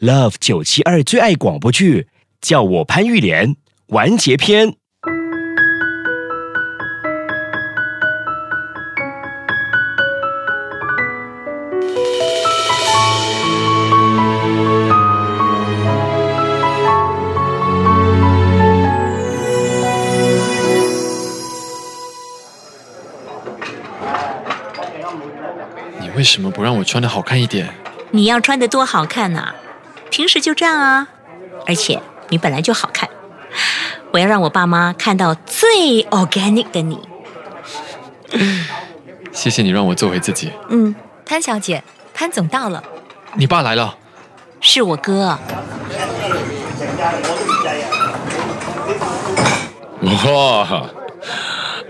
Love 九七二最爱广播剧，叫我潘玉莲完结篇。你为什么不让我穿的好看一点？你要穿的多好看呐、平时就这样啊，而且你本来就好看。我要让我爸妈看到最 organic 的你。谢谢你让我做回自己。嗯，潘小姐，潘总到了。你爸来了，是我哥。哇，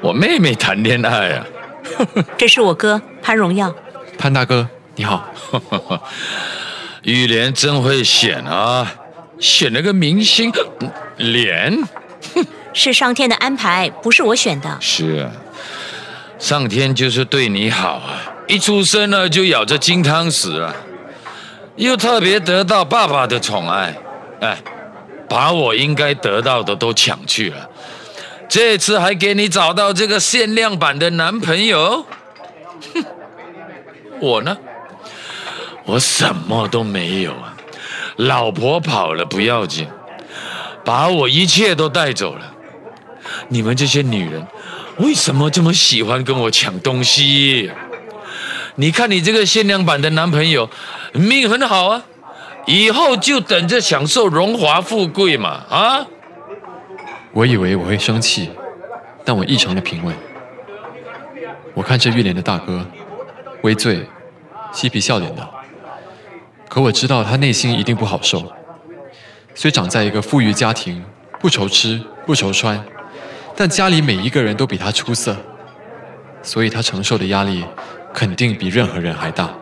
我妹妹谈恋爱啊！这是我哥潘荣耀。潘大哥，你好。玉莲真会选啊，选了个明星嗯脸。是上天的安排，不是我选的。是啊，上天就是对你好啊，一出生呢就咬着金汤匙啊，又特别得到爸爸的宠爱，哎，把我应该得到的都抢去了。这次还给你找到这个限量版的男朋友，哼，我呢，我什么都没有啊，老婆跑了不要紧，把我一切都带走了。你们这些女人为什么这么喜欢跟我抢东西？你看你这个限量版的男朋友命很好啊，以后就等着享受荣华富贵嘛啊！我以为我会生气，但我异常的平稳。我看着玉莲的大哥，微醉，嬉皮笑脸的。可我知道他内心一定不好受。虽长在一个富裕家庭，不愁吃不愁穿，但家里每一个人都比他出色，所以他承受的压力肯定比任何人还大。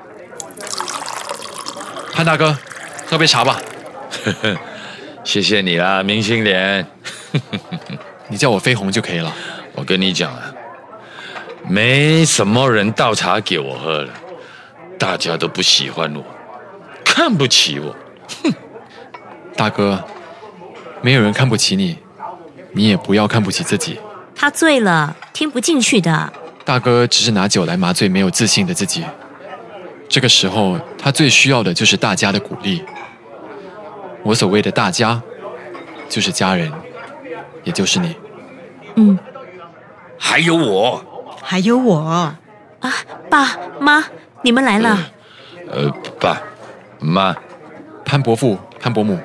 潘大哥，喝杯茶吧。谢谢你啦，明星脸。你叫我飞鸿就可以了。我跟你讲啊，没什么人倒茶给我喝了，大家都不喜欢我，看不起我。哼大哥，没有人看不起你，你也不要看不起自己。他醉了，听不进去的。大哥只是拿酒来麻醉没有自信的自己。这个时候，他最需要的就是大家的鼓励。我所谓的大家，就是家人，也就是你。嗯还有我，还有我，啊，爸妈，你们来了。呃，爸妈，潘伯父、潘伯母，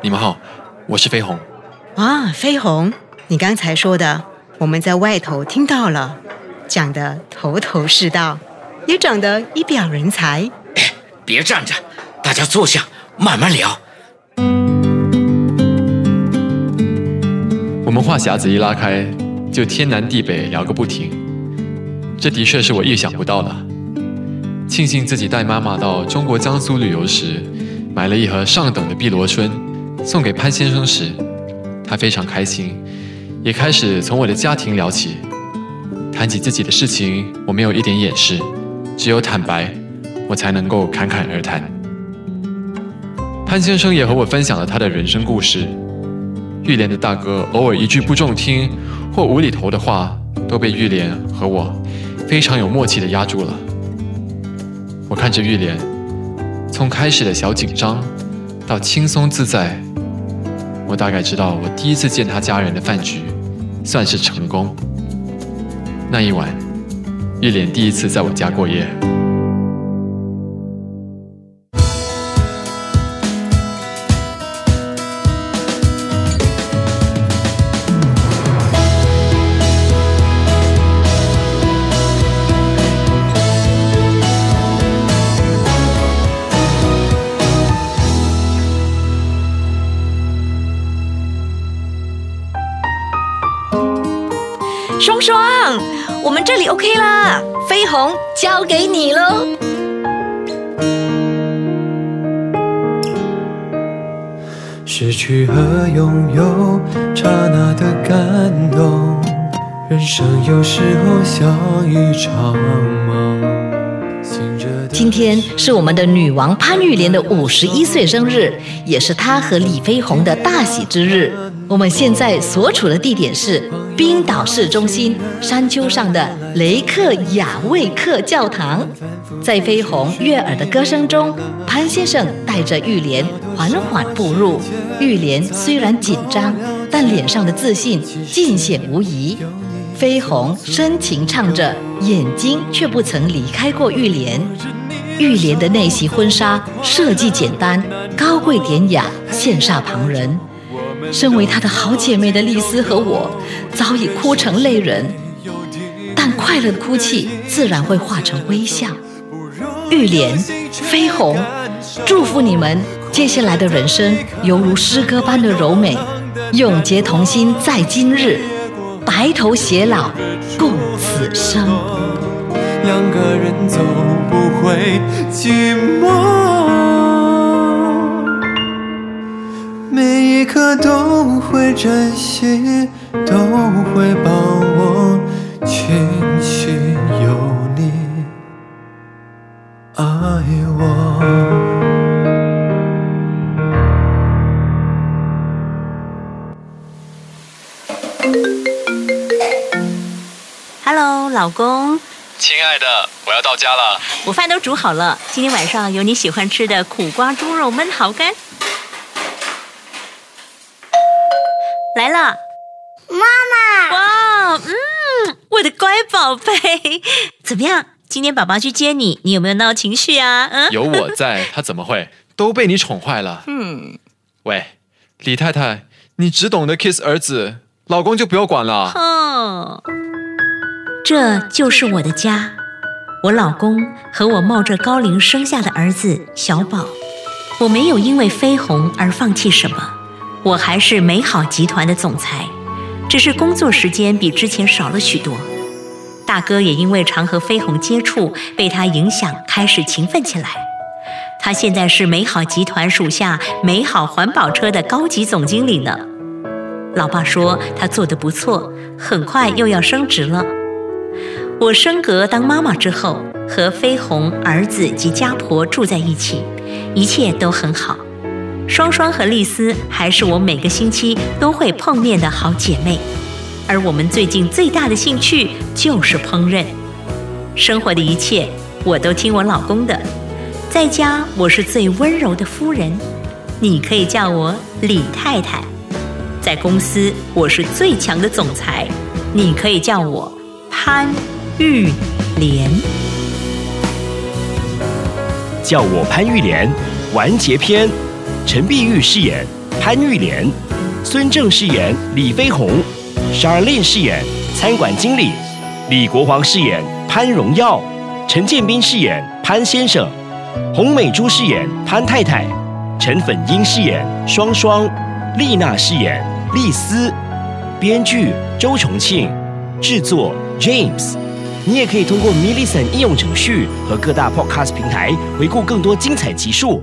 你们好，我是飞鸿。啊，飞鸿，你刚才说的，我们在外头听到了，讲的头头是道，也长得一表人才。别站着，大家坐下，慢慢聊。我们话匣子一拉开，就天南地北聊个不停。这的确是我意想不到的。庆幸自己带妈妈到中国江苏旅游时，买了一盒上等的碧螺春，送给潘先生时，他非常开心，也开始从我的家庭聊起。谈起自己的事情，我没有一点掩饰，只有坦白，我才能够侃侃而谈。潘先生也和我分享了他的人生故事。玉莲的大哥偶尔一句不中听或无厘头的话，都被玉莲和我非常有默契的压住了。我看着玉莲，从开始的小紧张到轻松自在，我大概知道我第一次见他家人的饭局算是成功。那一晚，玉莲第一次在我家过夜。棒！我们这里 OK 啦，飞鸿交给你喽。失去和拥有，刹那的感动。人生有时候像一场梦。今天是我们的女王潘玉莲的五十一岁生日，也是她和李飞鸿的大喜之日。我们现在所处的地点是冰岛市中心山丘上的雷克雅未克教堂。在飞鸿悦耳的歌声中，潘先生带着玉莲缓缓步入。玉莲虽然紧张，但脸上的自信尽显无疑。飞鸿深情唱着，眼睛却不曾离开过玉莲。玉莲的那袭婚纱设计简单、高贵典雅，羡煞旁人。身为她的好姐妹的丽丝和我，早已哭成泪人。但快乐的哭泣自然会化成微笑。玉莲、飞鸿，祝福你们接下来的人生犹如诗歌般的柔美，永结同心在今日，白头偕老共此生。两个人走不会寂寞，每一刻都会珍惜，都会把握，庆幸有你爱我。Hello，老公。亲爱的，我要到家了。午饭都煮好了，今天晚上有你喜欢吃的苦瓜猪肉焖蚝干。来了，妈妈。哇，嗯，我的乖宝贝，怎么样？今天爸爸去接你，你有没有闹情绪啊？嗯，有我在，他怎么会？都被你宠坏了。嗯，喂，李太太，你只懂得 kiss 儿子，老公就不要管了。哼。这就是我的家，我老公和我冒着高龄生下的儿子小宝。我没有因为飞鸿而放弃什么，我还是美好集团的总裁，只是工作时间比之前少了许多。大哥也因为常和飞鸿接触，被他影响开始勤奋起来。他现在是美好集团属下美好环保车的高级总经理呢。老爸说他做得不错，很快又要升职了。我升格当妈妈之后，和飞鸿儿子及家婆住在一起，一切都很好。双双和丽丝还是我每个星期都会碰面的好姐妹，而我们最近最大的兴趣就是烹饪。生活的一切我都听我老公的，在家我是最温柔的夫人，你可以叫我李太太；在公司我是最强的总裁，你可以叫我潘。玉莲，叫我潘玉莲。完结篇，陈碧玉饰演潘玉莲，孙正饰演李飞鸿，Charlene 饰演餐馆经理，李国煌饰演潘荣耀，陈建斌饰演潘先生，洪美珠饰演潘太太，陈粉英饰演双双，丽娜饰演丽丝，编剧周重庆，制作 James。你也可以通过 m i l l i c e n t 应用程序和各大 Podcast 平台回顾更多精彩集数。